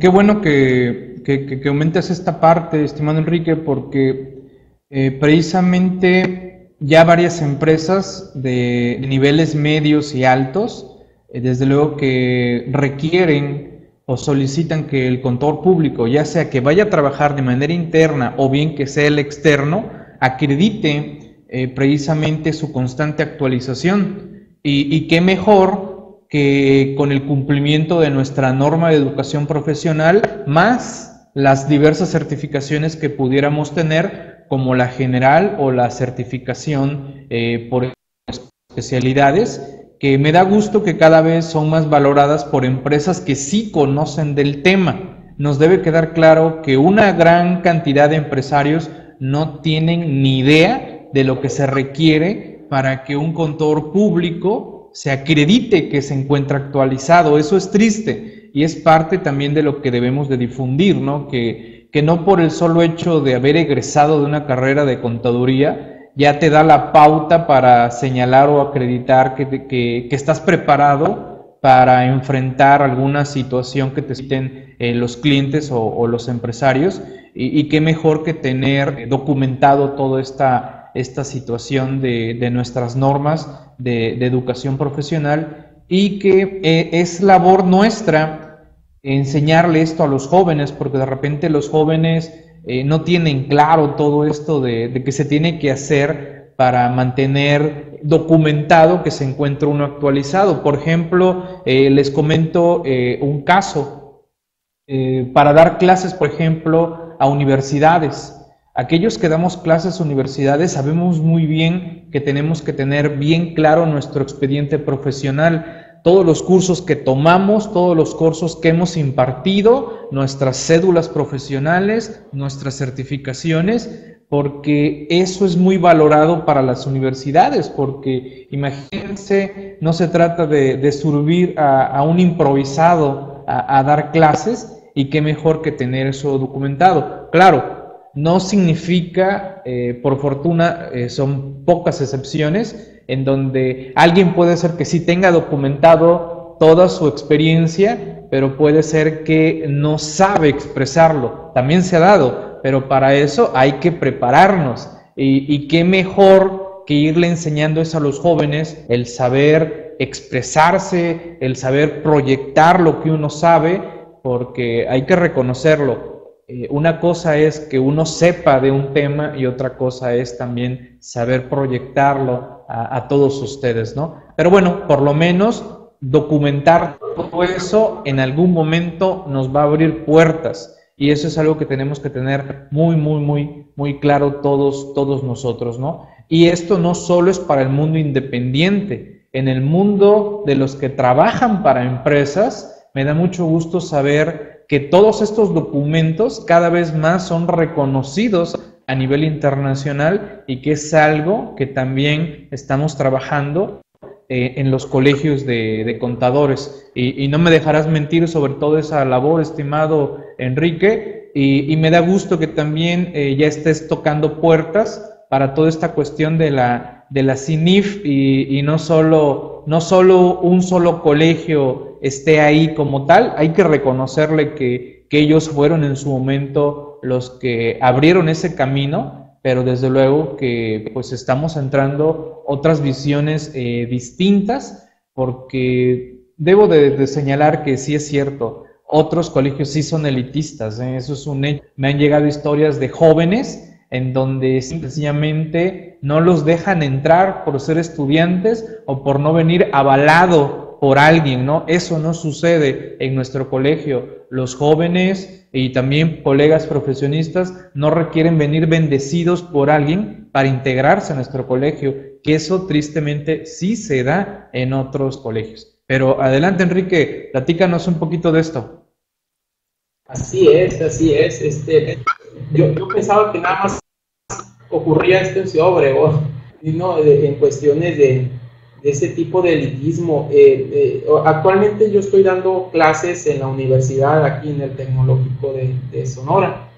Qué bueno que que, que, aumentes esta parte, estimado Enrique, porque eh, precisamente ya varias empresas de, niveles medios y altos, eh, desde luego que requieren o solicitan que el contador público, ya sea que vaya a trabajar de manera interna o bien que sea el externo, acredite eh, precisamente su constante actualización. Y, y qué mejor que con el cumplimiento de nuestra norma de educación profesional, más las diversas certificaciones que pudiéramos tener, como la general o la certificación eh, por especialidades, que me da gusto que cada vez son más valoradas por empresas que sí conocen del tema. Nos debe quedar claro que una gran cantidad de empresarios no tienen ni idea de lo que se requiere para que un contador público se acredite que se encuentra actualizado. Eso es triste y es parte también de lo que debemos de difundir, ¿no? Que, que no por el solo hecho de haber egresado de una carrera de contaduría, ya te da la pauta para señalar o acreditar que, que, estás preparado para enfrentar alguna situación que te citen eh, los clientes o, los empresarios y, qué mejor que tener documentado toda esta, esta situación de, de nuestras normas de, educación profesional y que eh, es labor nuestra enseñarle esto a los jóvenes porque de repente los jóvenes eh, no tienen claro todo esto de, que se tiene que hacer para mantener documentado que se encuentra uno actualizado. Por ejemplo, eh, les comento un caso. para dar clases, por ejemplo, a universidades. Aquellos que damos clases a universidades sabemos muy bien que tenemos que tener bien claro nuestro expediente profesional todos los cursos que tomamos, todos los cursos que hemos impartido, nuestras cédulas profesionales, nuestras certificaciones, porque eso es muy valorado para las universidades, porque imagínense, no se trata de, de subir a, un improvisado a, dar clases y qué mejor que tener eso documentado. Claro, no significa, eh, por fortuna, eh, son pocas excepciones, en donde alguien puede ser que sí tenga documentado toda su experiencia, pero puede ser que no sabe expresarlo. También se ha dado, pero para eso hay que prepararnos. Y, qué mejor que irle enseñando eso a los jóvenes, el saber expresarse, el saber proyectar lo que uno sabe, porque hay que reconocerlo. Eh, una cosa es que uno sepa de un tema y otra cosa es también saber proyectarlo a, todos ustedes, ¿no? Pero bueno, por lo menos documentar todo eso en algún momento nos va a abrir puertas y eso es algo que tenemos que tener muy, muy, muy, muy claro todos, todos nosotros, ¿no? Y esto no solo es para el mundo independiente, en el mundo de los que trabajan para empresas, me da mucho gusto saber que todos estos documentos cada vez más son reconocidos a nivel internacional y que es algo que también estamos trabajando eh, en los colegios de, contadores. Y, no me dejarás mentir sobre toda esa labor, estimado Enrique, y, me da gusto que también eh, ya estés tocando puertas para toda esta cuestión de la, de la CINIF y, no, solo, no solo un solo colegio esté ahí como tal, hay que reconocerle que, que ellos fueron en su momento los que abrieron ese camino, pero desde luego que pues estamos entrando otras visiones eh, distintas, porque debo de, señalar que sí es cierto, otros colegios sí son elitistas, ¿eh? eso es un hecho. Me han llegado historias de jóvenes en donde sencillamente no los dejan entrar por ser estudiantes o por no venir avalado por alguien, ¿no? Eso no sucede en nuestro colegio. Los jóvenes y también colegas profesionistas no requieren venir bendecidos por alguien para integrarse a nuestro colegio, que eso tristemente sí se da en otros colegios. Pero adelante Enrique, platícanos un poquito de esto. Así es, así es. Este, yo, yo pensaba que nada más ocurría esto en Ciudad Obregón, y no en cuestiones de, ese tipo de elitismo. Eh, eh, actualmente yo estoy dando clases en la universidad aquí en el Tecnológico de, Sonora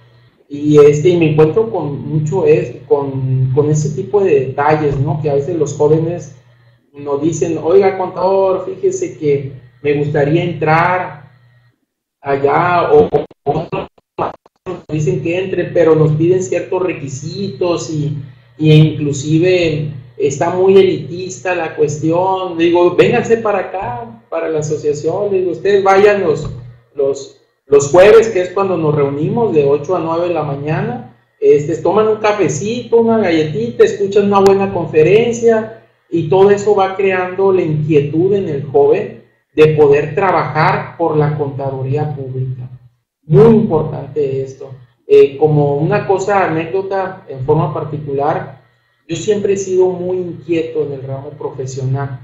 y este me encuentro con mucho es con, con, ese tipo de detalles, ¿no? Que a veces los jóvenes nos dicen, oiga contador, fíjese que me gustaría entrar allá o, o dicen que entre, pero nos piden ciertos requisitos y, y inclusive está muy elitista la cuestión. Digo, vénganse para acá, para la asociación. Digo, ustedes vayan los, los, los jueves, que es cuando nos reunimos de 8 a 9 de la mañana. Este, toman un cafecito, una galletita, escuchan una buena conferencia y todo eso va creando la inquietud en el joven de poder trabajar por la contaduría pública. Muy importante esto. Eh, como una cosa, anécdota en forma particular, yo siempre he sido muy inquieto en el ramo profesional.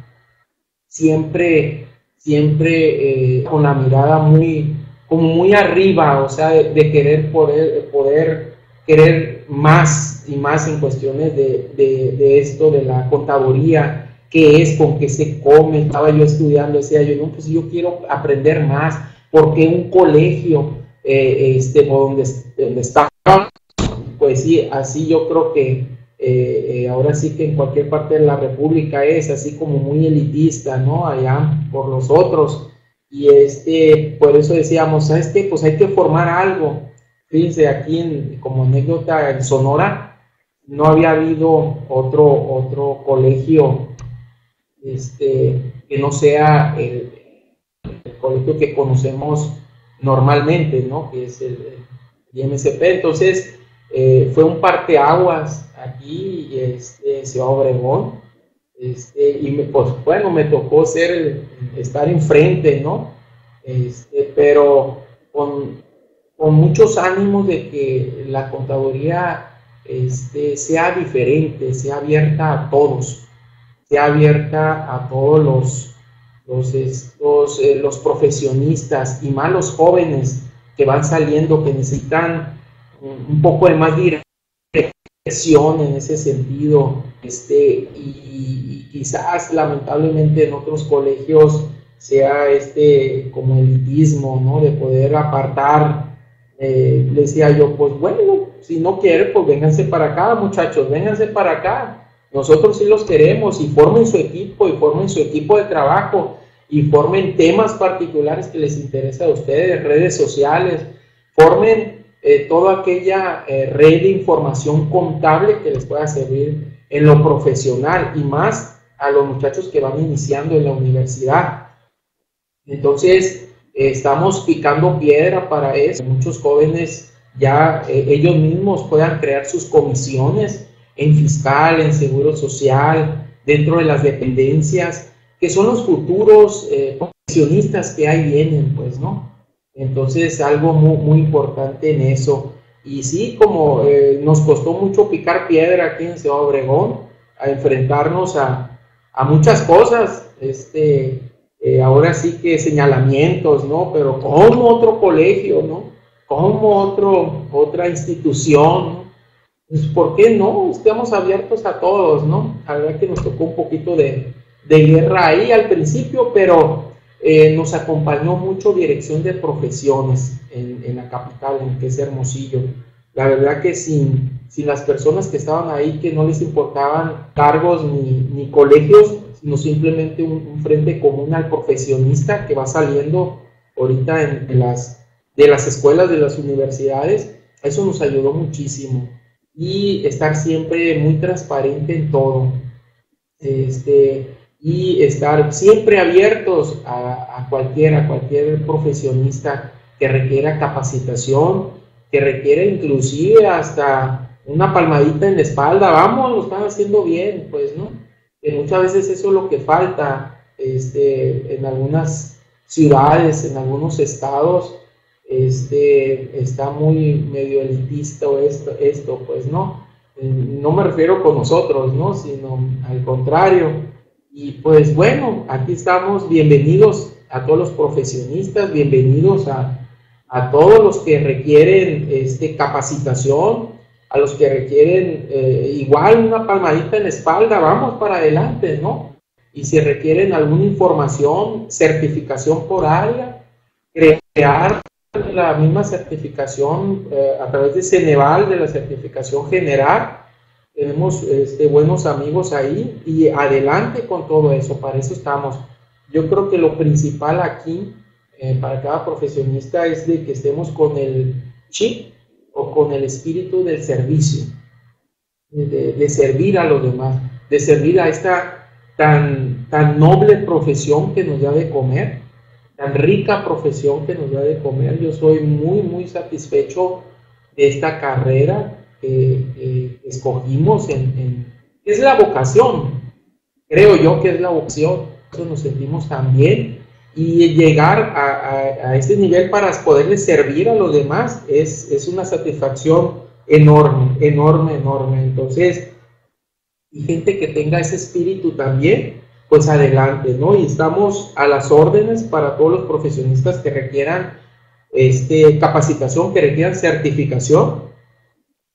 siempre, siempre eh, con la mirada muy, como muy arriba, o sea, de, querer poder, poder querer más y más en cuestiones de, de, esto, de la contaduría, qué es, con qué se come. Estaba yo estudiando, decía yo, no, pues yo quiero aprender más, porque un colegio, eh, este, donde, donde está, pues sí, así yo creo que eh, eh, ahora sí que en cualquier parte de la República es así como muy elitista, ¿no? Allá por los otros. Y este, por eso decíamos, ¿sabes qué? Pues hay que formar algo. Fíjense, aquí en, como anécdota en Sonora, no había habido otro, otro colegio este, que no sea el, colegio que conocemos normalmente, ¿no? Que es el, el. Entonces, eh, fue un parteaguas aquí este, en Ciudad Obregón. Este, y me, pues bueno, me tocó ser, estar enfrente, ¿no? Este, pero con, con, muchos ánimos de que la contaduría este, sea diferente, sea abierta a todos, sea abierta a todos los, los, estos, eh, los profesionistas y más los jóvenes que van saliendo, que necesitan un poco de más dirección en ese sentido, este, y, quizás lamentablemente en otros colegios sea este como elitismo, ¿no? De poder apartar, eh, le decía yo, pues bueno, si no quiere, pues vénganse para acá, muchachos, vénganse para acá. Nosotros sí los queremos y formen su equipo y formen su equipo de trabajo y formen temas particulares que les interesa a ustedes, redes sociales, formen eh, toda aquella eh, red de información contable que les pueda servir en lo profesional y más a los muchachos que van iniciando en la universidad. Entonces, estamos picando piedra para eso. Muchos jóvenes ya eh, ellos mismos puedan crear sus comisiones en fiscal, en seguro social, dentro de las dependencias, que son los futuros profesionistas que ahí vienen, pues, ¿no? Entonces, algo muy, muy importante en eso. Y sí, como eh, nos costó mucho picar piedra aquí en Ciudad Obregón, a enfrentarnos a, a muchas cosas, este, eh, ahora sí que señalamientos, ¿no? Pero como otro colegio, ¿no? Como otro, otra institución, pues, ¿por qué no? Estamos abiertos a todos, ¿no? La verdad que nos tocó un poquito de, de guerra ahí al principio, pero eh, nos acompañó mucho Dirección de Profesiones en, la capital, en que es Hermosillo. La verdad que sin, sin, las personas que estaban ahí, que no les importaban cargos ni, ni colegios, sino simplemente un, frente común al profesionista que va saliendo ahorita en, las, de las escuelas, de las universidades, eso nos ayudó muchísimo. Y estar siempre muy transparente en todo. Este, y estar siempre abiertos a, a cualquier, cualquier profesionista que requiera capacitación, que requiera inclusive hasta una palmadita en la espalda, vamos, lo están haciendo bien, pues, ¿no? Que muchas veces eso es lo que falta este, en algunas ciudades, en algunos estados, este, está muy medio elitista esto, esto, pues, ¿no? No me refiero con nosotros, ¿no? Sino al contrario, y pues bueno, aquí estamos, bienvenidos a todos los profesionistas, bienvenidos a, a todos los que requieren este, capacitación, a los que requieren eh, igual una palmadita en la espalda, vamos para adelante, ¿no? Y si requieren alguna información, certificación por área, crear la misma certificación eh, a través de Ceneval, de la certificación general, tenemos este, buenos amigos ahí y adelante con todo eso, para eso estamos. Yo creo que lo principal aquí eh, para cada profesionista es de que estemos con el chip o con el espíritu del servicio, de, servir a los demás, de servir a esta tan, tan noble profesión que nos da de comer, tan rica profesión que nos da de comer. Yo soy muy, muy satisfecho de esta carrera que escogimos en, es la vocación, creo yo que es la vocación, eso nos sentimos también y llegar a, a, este nivel para poderle servir a los demás es, es una satisfacción enorme, enorme, enorme. Entonces, y gente que tenga ese espíritu también, pues adelante, ¿no? Y estamos a las órdenes para todos los profesionistas que requieran este, capacitación, que requieran certificación,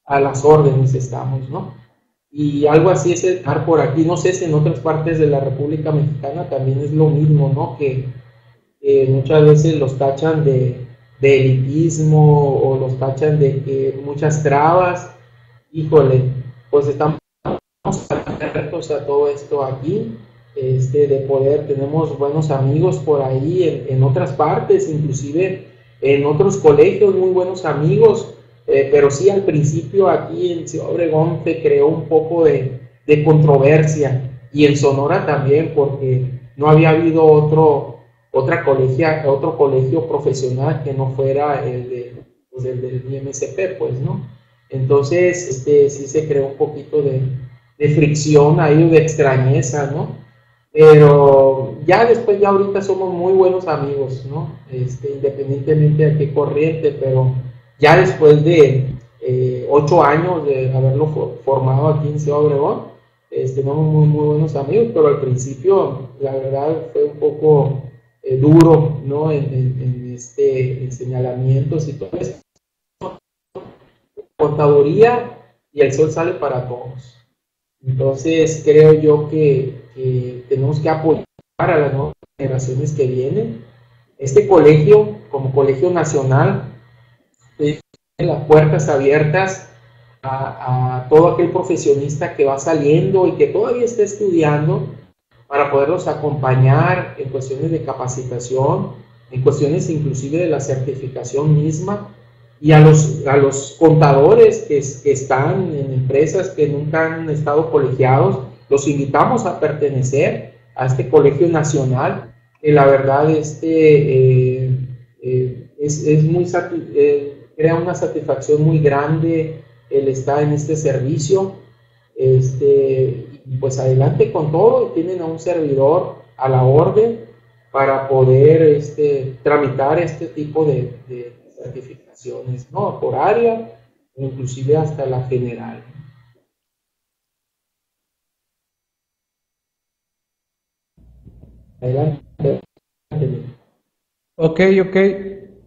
a las órdenes estamos, ¿no? Y algo así es estar por aquí, no sé si en otras partes de la República Mexicana también es lo mismo, ¿no? Que muchas veces los tachan de, de, elitismo o los tachan de que muchas trabas, híjole, pues estamos abiertos a todo esto aquí, este, de poder, tenemos buenos amigos por ahí en, en otras partes, inclusive en otros colegios, muy buenos amigos, eh, pero sí al principio aquí en Ciudad Obregón se creó un poco de, de, controversia y en Sonora también porque no había habido otro, otra colegia, otro colegio profesional que no fuera el, de, pues el del IMSP, pues, ¿no? Entonces, este, sí se creó un poquito de, de fricción ahí, de extrañeza, ¿no? Pero ya después, ya ahorita somos muy buenos amigos, ¿no? Este, independientemente de qué corriente, pero ya después de eh, ocho años de haberlo formado aquí en Ciudad Obregón, este, tenemos muy, muy buenos amigos, pero al principio, la verdad, fue un poco eh, duro, ¿no? En, en, este, en señalamientos y todo eso. Contaduría y el sol sale para todos. Entonces, creo yo que, que tenemos que apoyar a las nuevas generaciones que vienen. Este colegio, como colegio nacional, tiene las puertas abiertas a, todo aquel profesionista que va saliendo y que todavía está estudiando para poderlos acompañar en cuestiones de capacitación, en cuestiones inclusive de la certificación misma, y a los, a los contadores que, que, están en empresas que nunca han estado colegiados, los invitamos a pertenecer a este colegio nacional, que la verdad este, eh, eh, es, es, muy eh, crea una satisfacción muy grande el estar en este servicio. Este, pues adelante con todo, tienen a un servidor a la orden para poder este, tramitar este tipo de, de certificaciones, ¿no? Por área, inclusive hasta la general. Adelante. Ok, ok.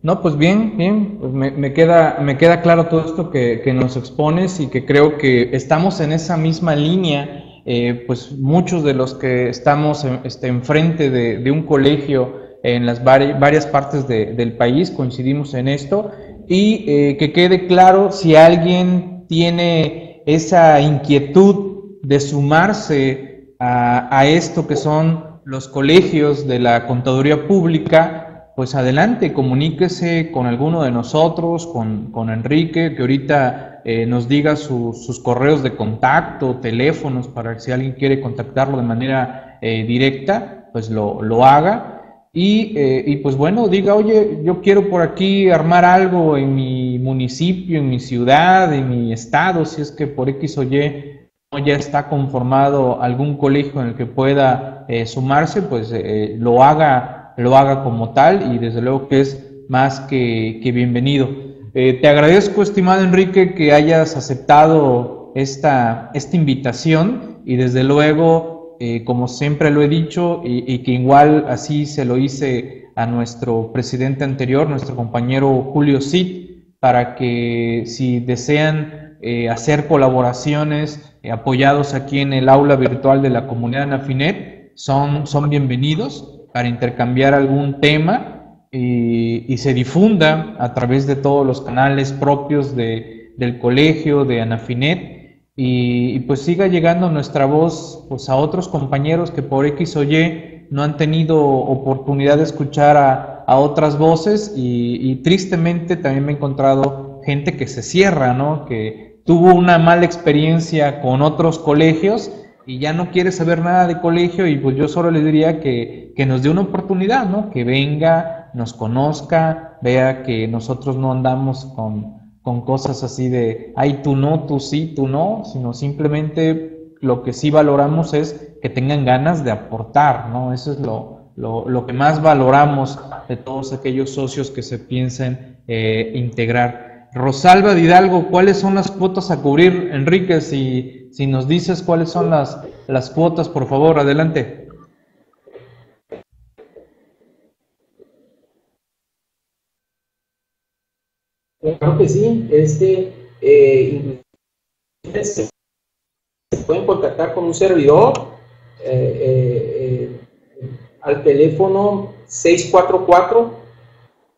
No, pues bien, bien, pues me, queda, me queda claro todo esto que, nos expones y que creo que estamos en esa misma línea, eh, pues muchos de los que estamos en, este, enfrente de, un colegio en las varias partes del país coincidimos en esto y eh, que quede claro si alguien tiene esa inquietud de sumarse a, a esto que son los colegios de la contaduría pública, pues adelante, comuníquese con alguno de nosotros, con, Enrique, que ahorita eh, nos diga sus correos de contacto, teléfonos, para que si alguien quiere contactarlo de manera eh, directa, pues lo, lo haga. Y, eh, y, pues bueno, diga, oye, yo quiero por aquí armar algo en mi municipio, en mi ciudad, en mi estado, si es que por X o Y ya está conformado algún colegio en el que pueda sumarse, pues lo haga lo haga como tal y desde luego que es más que, bienvenido. Eh, te agradezco, estimado Enrique, que hayas aceptado esta, esta invitación y desde luego, eh, como siempre lo he dicho, y, que igual así se lo hice a nuestro presidente anterior, nuestro compañero Julio Cid, para que si desean eh, hacer colaboraciones apoyados aquí en el aula virtual de la comunidad Nafinet, son, son bienvenidos para intercambiar algún tema y, se difunda a través de todos los canales propios de, del colegio, de Anafinet, y, pues siga llegando nuestra voz pues, a otros compañeros que por X o Y no han tenido oportunidad de escuchar a, a otras voces y, tristemente también me he encontrado gente que se cierra, ¿no? que tuvo una mala experiencia con otros colegios y ya no quiere saber nada de colegio y pues yo solo le diría que, que, nos dé una oportunidad, ¿no? Que venga, nos conozca, vea que nosotros no andamos con, con cosas así de, ay, tú no, tú sí, tú no, sino simplemente lo que sí valoramos es que tengan ganas de aportar, ¿no? Eso es lo, lo, lo que más valoramos de todos aquellos socios que se piensen eh, integrar. Rosalba Hidalgo, ¿cuáles son las cuotas a cubrir? Enrique, si, si nos dices cuáles son las, las cuotas, por favor, adelante. Claro que sí, este, eh, se pueden contactar con un servidor eh, eh, eh al teléfono 644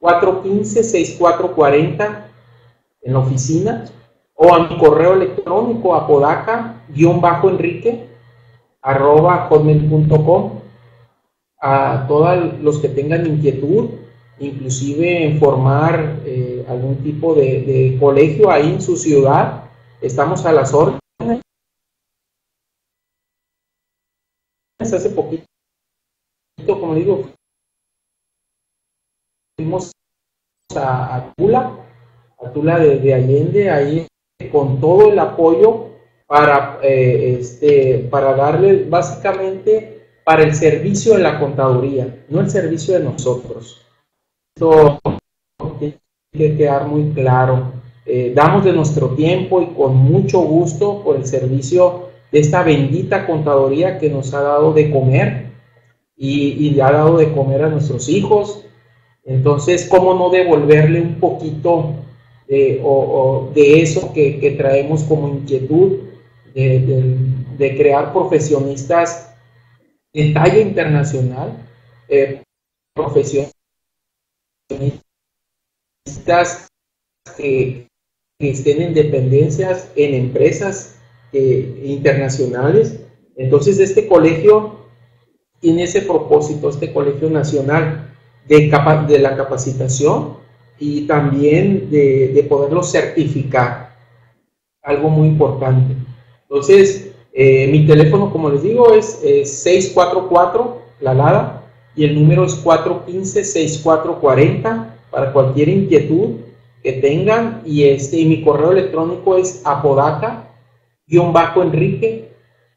415 6440 en la oficina o a mi correo electrónico apodaca-enrique arroba hotmail.com a todos los que tengan inquietud, inclusive formar eh, algún tipo de, colegio ahí en su ciudad, estamos a las órdenes. Hace poquito, como digo, fuimos a, Tula, a Tula de Allende, ahí con todo el apoyo para, eh, este, para darle básicamente para el servicio de la contaduría, no el servicio de nosotros. Esto tiene que quedar muy claro. Eh, damos de nuestro tiempo y con mucho gusto por el servicio de esta bendita contaduría que nos ha dado de comer y, y ha dado de comer a nuestros hijos. Entonces, ¿cómo no devolverle un poquito de, o, de eso que, que traemos como inquietud de, crear profesionistas de talla internacional, eh, profesionistas que, estén en dependencias en empresas eh, internacionales. Entonces, este colegio tiene ese propósito, este colegio nacional de la capacitación y también de, de poderlo certificar. Algo muy importante. Entonces, eh, mi teléfono, como les digo, es, 644, la LADA, y el número es 415-6440 para cualquier inquietud que tengan. Y, este, mi correo electrónico es apodaca-enrique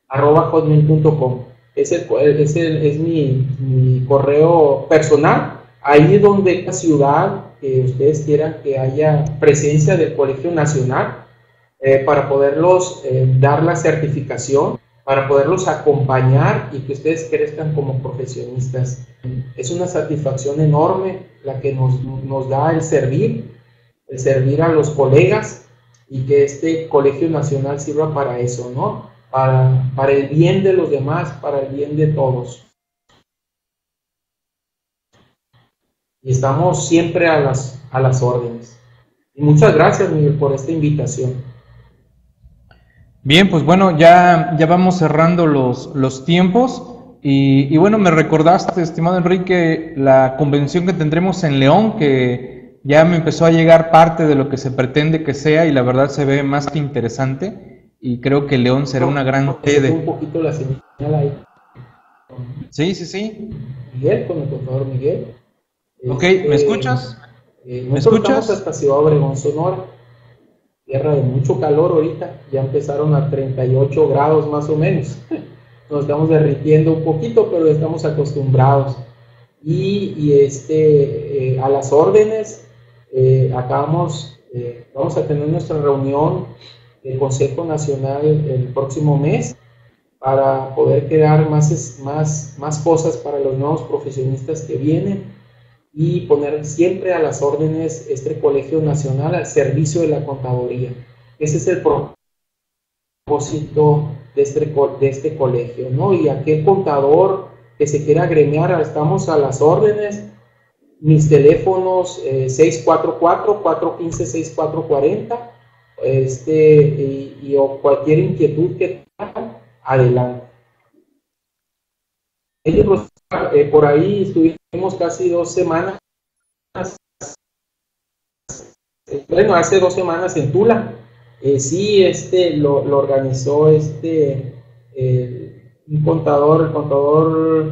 arroba hotmail.com. Es, el, es, el, es mi, correo personal. Ahí donde la ciudad que ustedes quieran que haya presencia del Colegio Nacional, eh, para poderlos eh, dar la certificación, para poderlos acompañar y que ustedes crezcan como profesionistas. Es una satisfacción enorme la que nos, da el servir, el servir a los colegas y que este Colegio Nacional sirva para eso, ¿no? Para el bien de los demás, para el bien de todos. Y estamos siempre a las, a las órdenes. Y muchas gracias, Miguel, por esta invitación. Bien, pues bueno, ya, ya vamos cerrando los, los tiempos. Y, bueno, me recordaste, estimado Enrique, la convención que tendremos en León, que ya me empezó a llegar parte de lo que se pretende que sea y la verdad se ve más que interesante. Y creo que León será una gran sede. Un poquito la señal ahí. Sí, sí, sí. Miguel, con el contador Miguel. Ok, ¿me este, escuchas? Eh, ¿Me escuchas? hasta Ciudad Obregón, Sonora tierra de mucho calor ahorita, ya empezaron a 38 grados más o menos. Nos estamos derritiendo un poquito, pero estamos acostumbrados. Y, este, eh, a las órdenes, eh, acabamos, eh, vamos a tener nuestra reunión del Consejo Nacional el próximo mes para poder crear más, más, más cosas para los nuevos profesionistas que vienen y poner siempre a las órdenes este colegio nacional al servicio de la contaduría. Ese es el propósito de este, de este colegio, ¿no? Y aquel contador que se quiera agremiar, estamos a las órdenes. Mis teléfonos 644-415-6440 eh, este, y, cualquier inquietud que tengan, adelante. Ellos, eh, por ahí estuvieron casi dos semanas, bueno, hace dos semanas en Tula. Eh, sí, este lo, organizó este un contador, el contador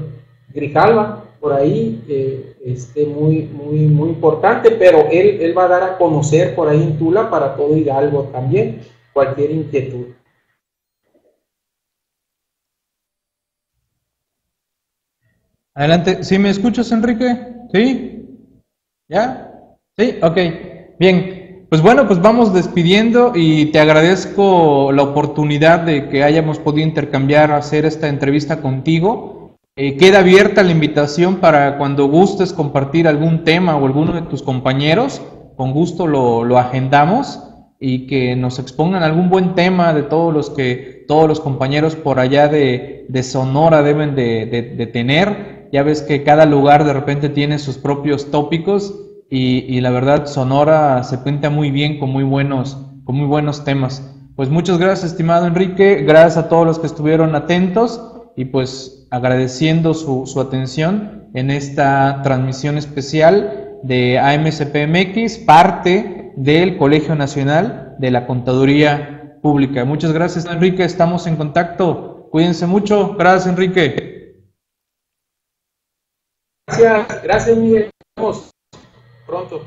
Grijalva, por ahí, eh, este muy, muy, muy importante, pero él, él va a dar a conocer por ahí en Tula para todo Hidalgo también, cualquier inquietud. Adelante. ¿Sí me escuchas, Enrique? ¿Sí? ¿Ya? Sí, ok. Bien. Pues bueno, pues vamos despidiendo y te agradezco la oportunidad de que hayamos podido intercambiar, hacer esta entrevista contigo. Eh, queda abierta la invitación para cuando gustes compartir algún tema o alguno de tus compañeros. con gusto lo, lo agendamos y que nos expongan algún buen tema de todos los que todos los compañeros por allá de, de Sonora deben de, de, tener. Ya ves que cada lugar de repente tiene sus propios tópicos y, la verdad Sonora se cuenta muy bien con muy buenos, con muy buenos temas. Pues muchas gracias, estimado Enrique, gracias a todos los que estuvieron atentos y pues agradeciendo su, su atención en esta transmisión especial de AMSPMX, parte del Colegio Nacional de la Contaduría Pública. Muchas gracias, Enrique. Estamos en contacto. Cuídense mucho. Gracias, Enrique. Gracias, gracias, Miguel. Nos pronto.